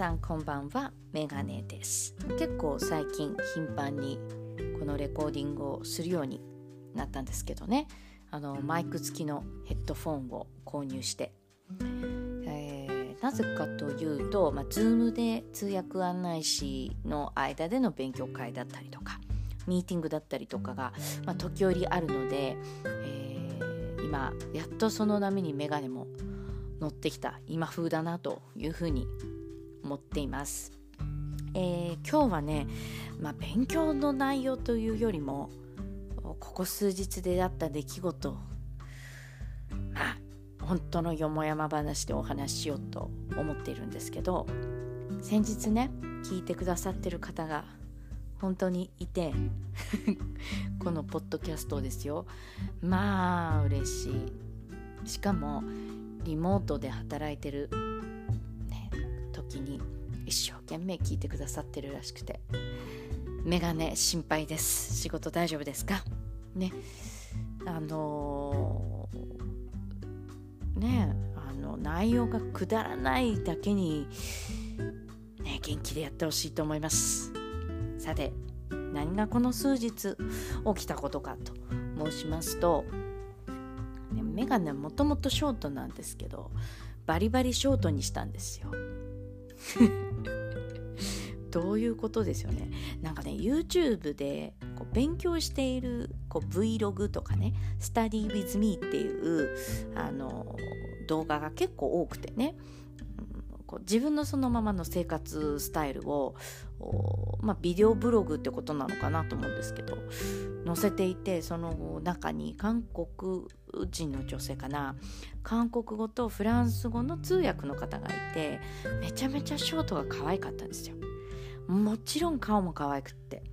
さんこんばんは。メガネです。結構最近頻繁にこのレコーディングをするようになったんですけどね。あのマイク付きのヘッドフォンを購入して、えー、なぜかというと、まあ、Zoom で通訳案内士の間での勉強会だったりとかミーティングだったりとかが、まあ、時折あるので、えー、今やっとその波にメガネも乗ってきた今風だなというふうに思っています。えー、今日はね、まあ、勉強の内容というよりもここ数日であった出来事まあ本当のよもやま話でお話ししようと思っているんですけど先日ね聞いてくださってる方が本当にいて このポッドキャストですよまあ嬉しいしかもリモートで働いてる、時に一生懸命聞いてくださってるらしくて。メガネ心配です。仕事大丈夫ですか？ね。あのー、ねあの内容がくだらないだけにね元気でやってほしいと思います。さて何がこの数日起きたことかと申しますと、ね、メガネもともとショートなんですけどバリバリショートにしたんですよ。どういうことですよね。なんかね YouTube でこう勉強しているこう Vlog とかね Study with me っていうあの動画が結構多くてね。こう自分のそのままの生活スタイルを、まあ、ビデオブログってことなのかなと思うんですけど載せていてその中に韓国人の女性かな韓国語とフランス語の通訳の方がいてめちゃめちゃショートが可愛かったんですよ。もちろん顔も可愛くって、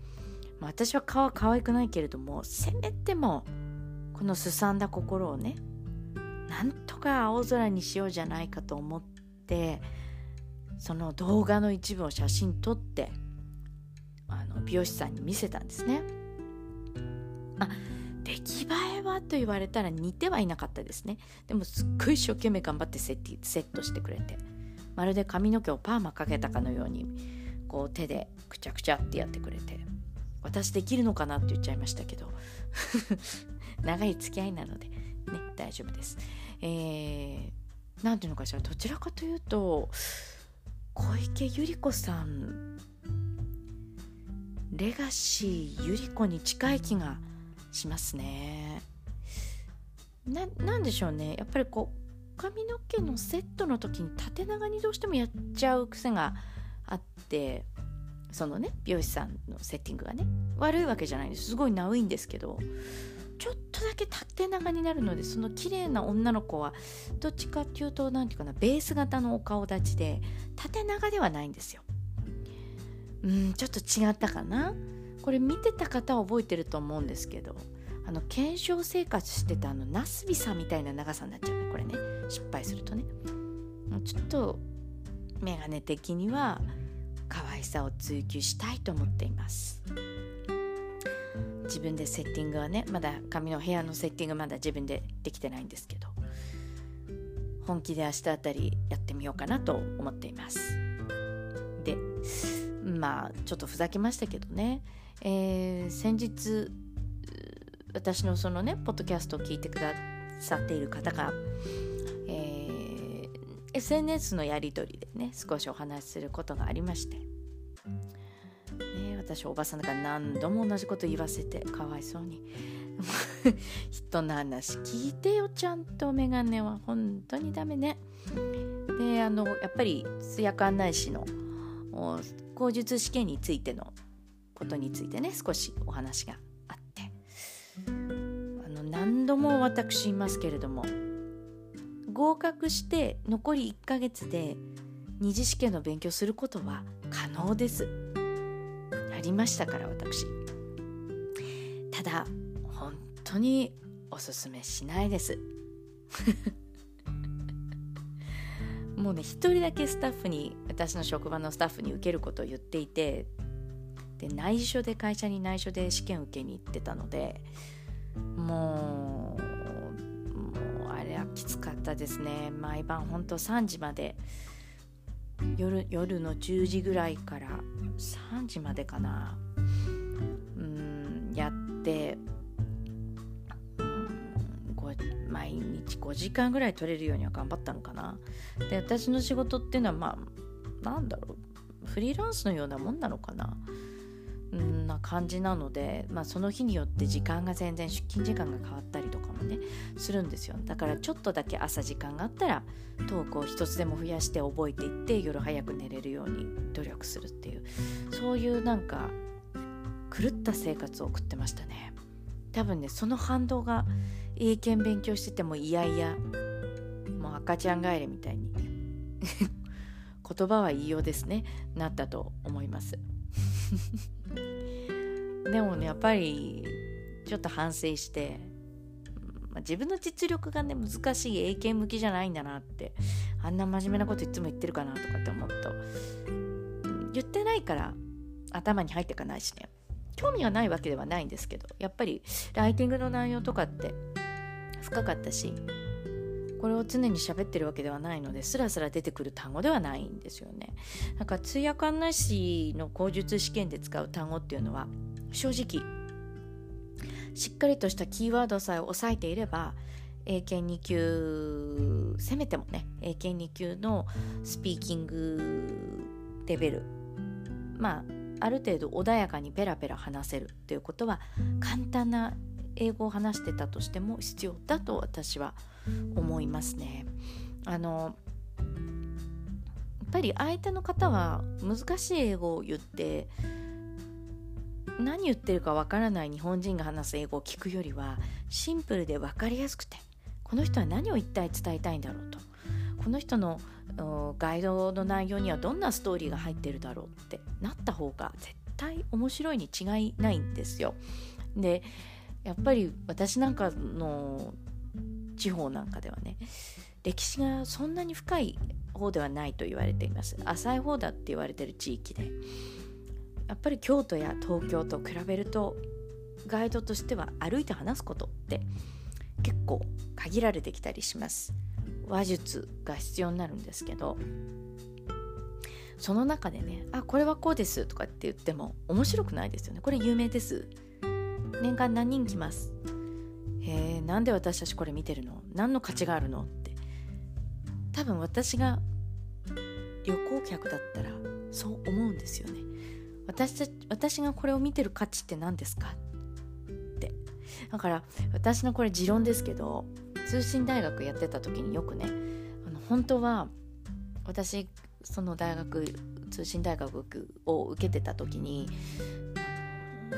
まあ、私は顔は可愛くないけれどもせめてもこのすさんだ心をねなんとか青空にしようじゃないかと思ってその動画の一部を写真撮ってあの美容師さんに見せたんですね。あ出来栄えは？と言われたら似てはいなかったですね。でもすっごい一生懸命頑張ってセッセットしてくれて。まるで髪の毛をパーマかけたかのようにこう手でくちゃくちゃってやってくれて私できるのかな？って言っちゃいましたけど。長い付き合いなので。ね大丈夫です。えー、ていうのかしら。どちらかというと小池百合子さんレガシー百合子に近い気がしますね。ななんでしょうね。やっぱりこう髪の毛のセットの時に縦長にどうしてもやっちゃう癖があってそのね美容師さんのセッティングがね悪いわけじゃないんです。すごいナウいんですけどちょっとだけ縦長になるのでその綺麗な女の子はどっちかっていうと何て言うかなベース型のお顔立ちで縦長ではないんですよ。うんちょっと違ったかな。これ見てた方は覚えてると思うんですけどあの検証生活してたあのナスビさんみたいな長さになっちゃうね。これね。失敗するとね。ちょっとメガネ的には可愛さを追求したいと思っています。自分でセッティングはねまだ髪の部屋のセッティングまだ自分でできてないんですけど本気で明日あたりやってみようかなと思っています。でまあちょっとふざけましたけどね、えー、先日私のそのねポッドキャストを聞いてくださっている方が、えー、SNS のやり取りでね少しお話しすることがありまして。ね私おばさんだから何度も同じこと言わせてかわいそうに。人の話聞いてよちゃんとメガネは。本当にダメね。であのやっぱり通訳案内士の口述試験についてのことについてね少しお話があって。あの何度も私言いますけれども合格して残り1ヶ月で二次試験の勉強することは可能です。やりましたから私。ただ本当におすすめしないです。もうね一人だけスタッフに私の職場のスタッフに受けることを言っていてで内緒で会社に内緒で試験受けに行ってたのでもうもうあれはきつかったですね。毎晩ほんと3時まで夜夜の10時ぐらいから3時までかなうんやって毎日5時間ぐらい取れるようには頑張ったのかな。で私の仕事っていうのはまあなんだろう。フリーランスのようなもんなのかな。んな感じなので、まあ、その日によって時間が全然出勤時間が変わったりとかもねするんですよ。だからちょっとだけ朝時間があったらトークを一つでも増やして覚えていって夜早く寝れるように努力するっていうそういうなんか狂った生活を送ってましたね。多分ねその反動が英検勉強しててもいやいやもう赤ちゃん帰りみたいに言葉は言いようですね。なったと思います。でもねやっぱりちょっと反省して、まあ、自分の実力がね難しい英検向きじゃないんだなってあんな真面目なこといつも言ってるかなとかって思うと、言ってないから頭に入っていかないしね。興味がないわけではないんですけどやっぱりライティングの内容とかって深かったしこれを常に喋ってるわけではないのでスラスラ出てくる単語ではないんですよね。なんか通訳案内士の口述試験で使う単語っていうのは正直しっかりとしたキーワードさえ押さえていれば英検2級せめてもね英検2級のスピーキングレベルまあある程度穏やかにペラペラ話せるということは簡単な英語を話してたとしても必要だと私は思います思いますね。あのやっぱり相手の方は難しい英語を言って何言ってるかわからない日本人が話す英語を聞くよりはシンプルで分かりやすくてこの人は何を一体伝えたいんだろうとこの人のガイドの内容にはどんなストーリーが入ってるだろうってなった方が絶対面白いに違いないんですよ。でやっぱり私なんかの地方なんかではね歴史がそんなに深い方ではないと言われています。浅い方だって言われてる地域で。やっぱり京都や東京と比べるとガイドとしては歩いて話すことって結構限られてきたりします。話術が必要になるんですけどその中でね「あこれはこうです」とかって言っても面白くないですよね。これ有名です。年間何人来ます？へえなんで私たちこれ見てるの？何の価値があるの？って。多分私が旅行客だったらそう思うんですよね。私た私がこれを見てる価値って何ですか？って。だから私のこれ持論ですけど通信大学やってた時によくねあの本当は私その大学通信大学を受けてた時に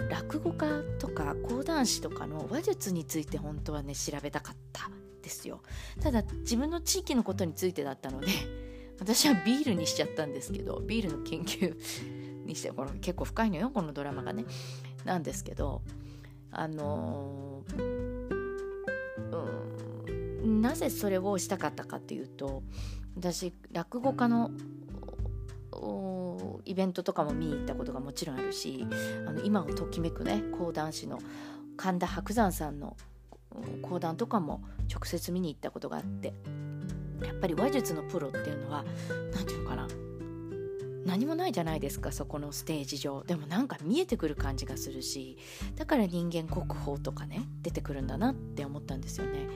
落語家とか講談師とかの話術について本当はね調べたかったですよ。ただ自分の地域のことについてだったので 私はビールにしちゃったんですけどビールの研究にしてこれ結構深いのよこのドラマがね。なんですけどあのー、なぜそれをしたかったかっていうと私落語家のイベントとかも見に行ったことがもちろんあるしあの今をときめくね講談師の神田伯山さんの講談とかも直接見に行ったことがあってやっぱり話術のプロっていうのは何て言うのかな何もないじゃないですかそこのステージ上。でもなんか見えてくる感じがするしだから人間国宝とかね出てくるんだなって思ったんですよね。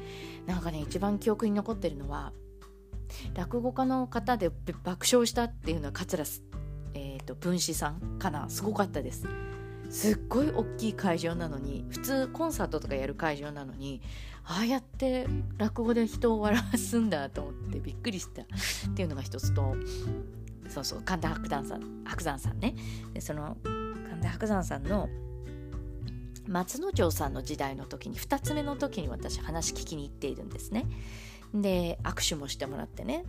なんかね一番記憶に残ってるのは落語家の方で爆笑したっていうのは桂、と、文枝さんかな？すごかったです。すっごい大きい会場なのに普通コンサートとかやる会場なのにああやって落語で人を笑わすんだと思ってびっくりした。っていうのが一つとそうそう神田伯山さん伯山さんね。でその神田伯山さんの松之丞さんの時代の時に2つ目の時に私話聞きに行っているんですね。で握手もしてもらってね、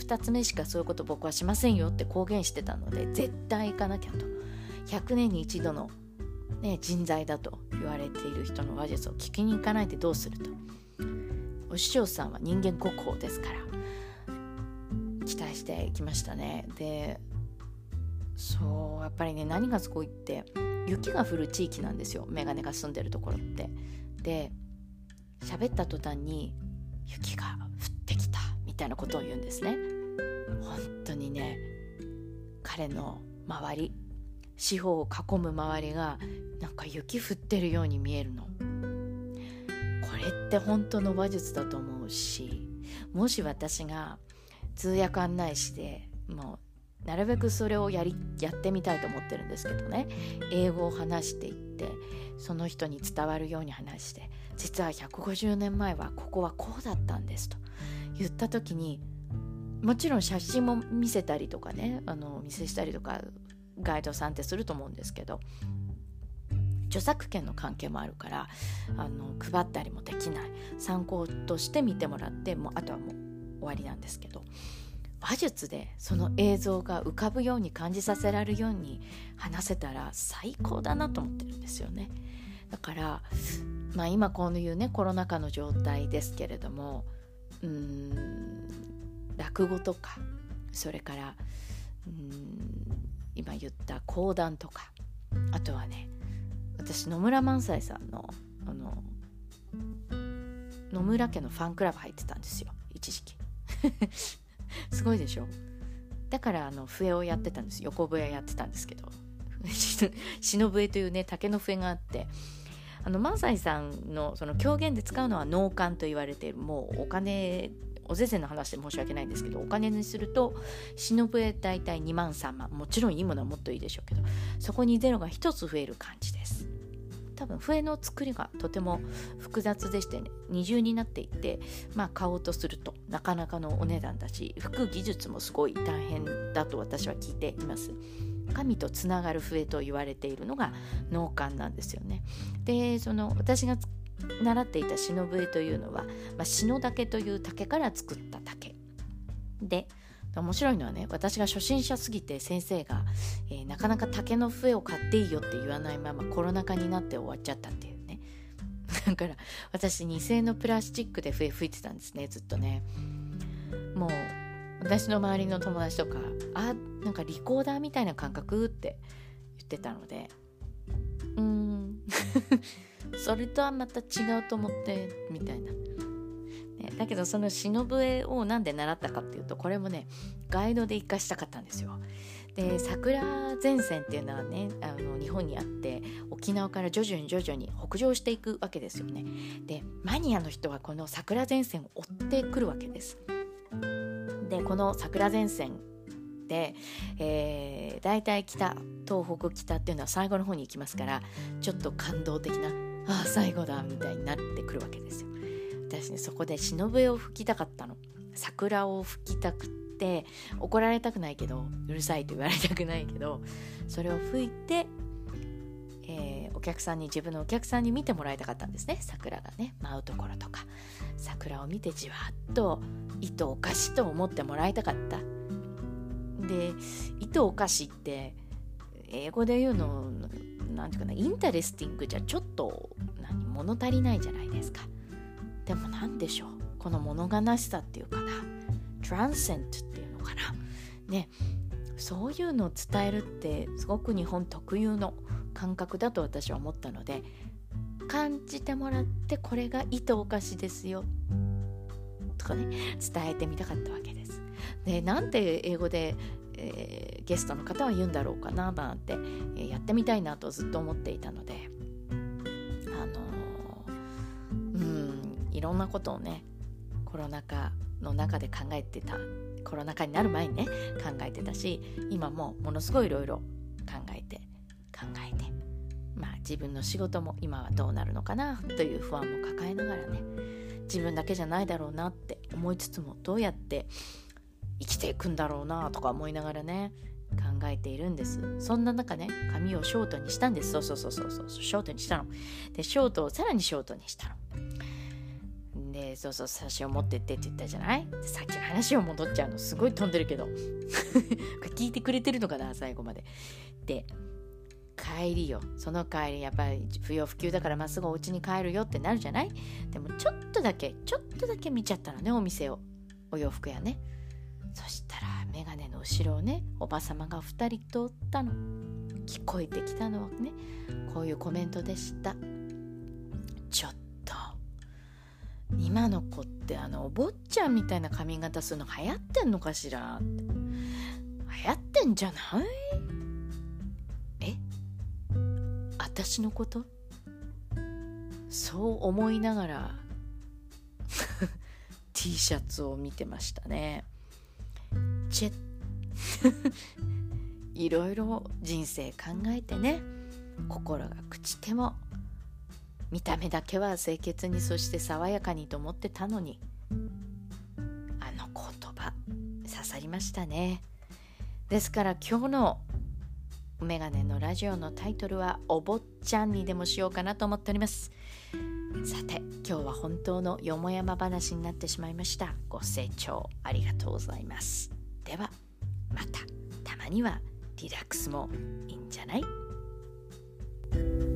2つ目しかそういうこと僕はしませんよって公言してたので絶対行かなきゃと。100年に一度の、ね、人材だと言われている人の話術を聞きに行かないでどうすると。お師匠さんは人間国宝ですから。期待していきましたね。でそうやっぱりね何がすごいって雪が降る地域なんですよ。メガネが住んでるところって。で喋った途端に雪がたみたいなことを言うんですね。本当にね彼の周り四方を囲む周りがなんか雪降ってるように見えるの。これって本当の話術だと思うしもし私が通訳案内士でもうなるべくそれをやりやってみたいと思ってるんですけどね。英語を話していってその人に伝わるように話して実は150年前はここはこうだったんですと。言った時にもちろん写真も見せたりとかねあの見せしたりとかガイドさんってすると思うんですけど著作権の関係もあるからあの配ったりもできない。参考として見てもらってもうあとはもう終わりなんですけど。話術でその映像が浮かぶように感じさせられるように話せたら最高だなと思ってるんですよね。だからまあ今こういうねコロナ禍の状態ですけれどもうーん落語とかそれからうん今言った講談とかあとはね私野村萬斎さんのあの野村家のファンクラブ入ってたんですよ一時期 すごいでしょ？だからあの笛をやってたんです。横笛やってたんですけど。篠笛というね竹の笛があって。あの萬斎さんのその狂言で使うのは農館と言われてもうお金おぜぜの話で申し訳ないんですけどお金にすると忍笛大体2万3万。もちろんいいものはもっといいでしょうけどそこにゼロが1つ増える感じです。多分笛の作りがとても複雑でしてね二重になっていてまあ買おうとするとなかなかのお値段だし吹く技術もすごい大変だと私は聞いています。神とつながる笛と言われているのが農館なんですよね。でその私が習っていた篠笛というのは、まあ、篠竹という竹から作った竹。で面白いのはね私が初心者すぎて先生が、えー、なかなか竹の笛を買っていいよって言わないままコロナ禍になって終わっちゃったっていうね。だから私2000のプラスチックで笛吹いてたんですねずっとね。もう私の周りの友達とかあなんかリコーダーみたいな感覚って言ってたので。うーん。それとはまた違うと思ってみたいな、ね、だけどその忍笛を何で習ったかっていうとこれもねガイドで活かしたかったんですよ。で桜前線っていうのはねあの日本にあって沖縄から徐々に徐々に北上していくわけですよね。でマニアの人はこの桜前線を追ってくるわけです。でこの桜前線で、えー、大体北東北北っていうのは最後の方に行きますからちょっと感動的なああ最後だみたいになってくるわけですよ。私ねそこで忍笛を吹きたかったの。桜を吹きたくって怒られたくないけどうるさいと言われたくないけどそれを吹いて、えー、お客さんに自分のお客さんに見てもらいたかったんですね。桜がね舞うところとか。桜を見てじわっといとおかしと思ってもらいたかった。でいとおかしって英語で言うの何て言うかなインタレスティングじゃちょっとなんか物足りないじゃないですか。でも何でしょう？この物悲しさっていうかな。 transient っていうのかな。ね。そういうのを伝えるってすごく日本特有の感覚だと私は思ったので感じてもらってこれが糸おかしですよとかね伝えてみたかったわけです。でなんで英語でえー、ゲストの方は言うんだろうかななんて、え、やってみたいなとずっと思っていたので。いろんなことをねコロナ禍の中で考えてたコロナ禍になる前にね考えてたし今もものすごいいろいろ考えて考えてまあ自分の仕事も今はどうなるのかなという不安も抱えながらね自分だけじゃないだろうなって思いつつもどうやって生きていくんだろうなとか思いながらね考えているんです。そんな中ね髪をショートにしたんです。そうそうそうそうそうショートにしたの。でショートをさらにショートにしたの。でそうそう写真を持ってってって言ったじゃない？さっきの話を戻っちゃうのすごい飛んでるけど。聞いてくれてるのかな最後まで。で帰りよ。その帰りやっぱり不要不急だからまっすぐお家に帰るよってなるじゃない？でもちょっとだけちょっとだけ見ちゃったのねお店を。お洋服やね。そしたら眼鏡の後ろをねおばさまが2人通ったの。聞こえてきたのはね。こういうコメントでした。ちょっと今の子ってあのお坊ちゃんみたいな髪型するの流行ってんのかしら？流行ってんじゃない？え？私のこと？そう思いながら T シャツを見てましたね。チェ いろいろ人生考えてね心が朽ちても見た目だけは清潔にそして爽やかにと思ってたのに。あの言葉刺さりましたね。ですから今日のメガネのラジオのタイトルはお坊ちゃんにでもしようかなと思っております。さて今日は本当のよもやま話になってしまいました。ご清聴ありがとうございます。ではまた。たまにはリラックスもいいんじゃない？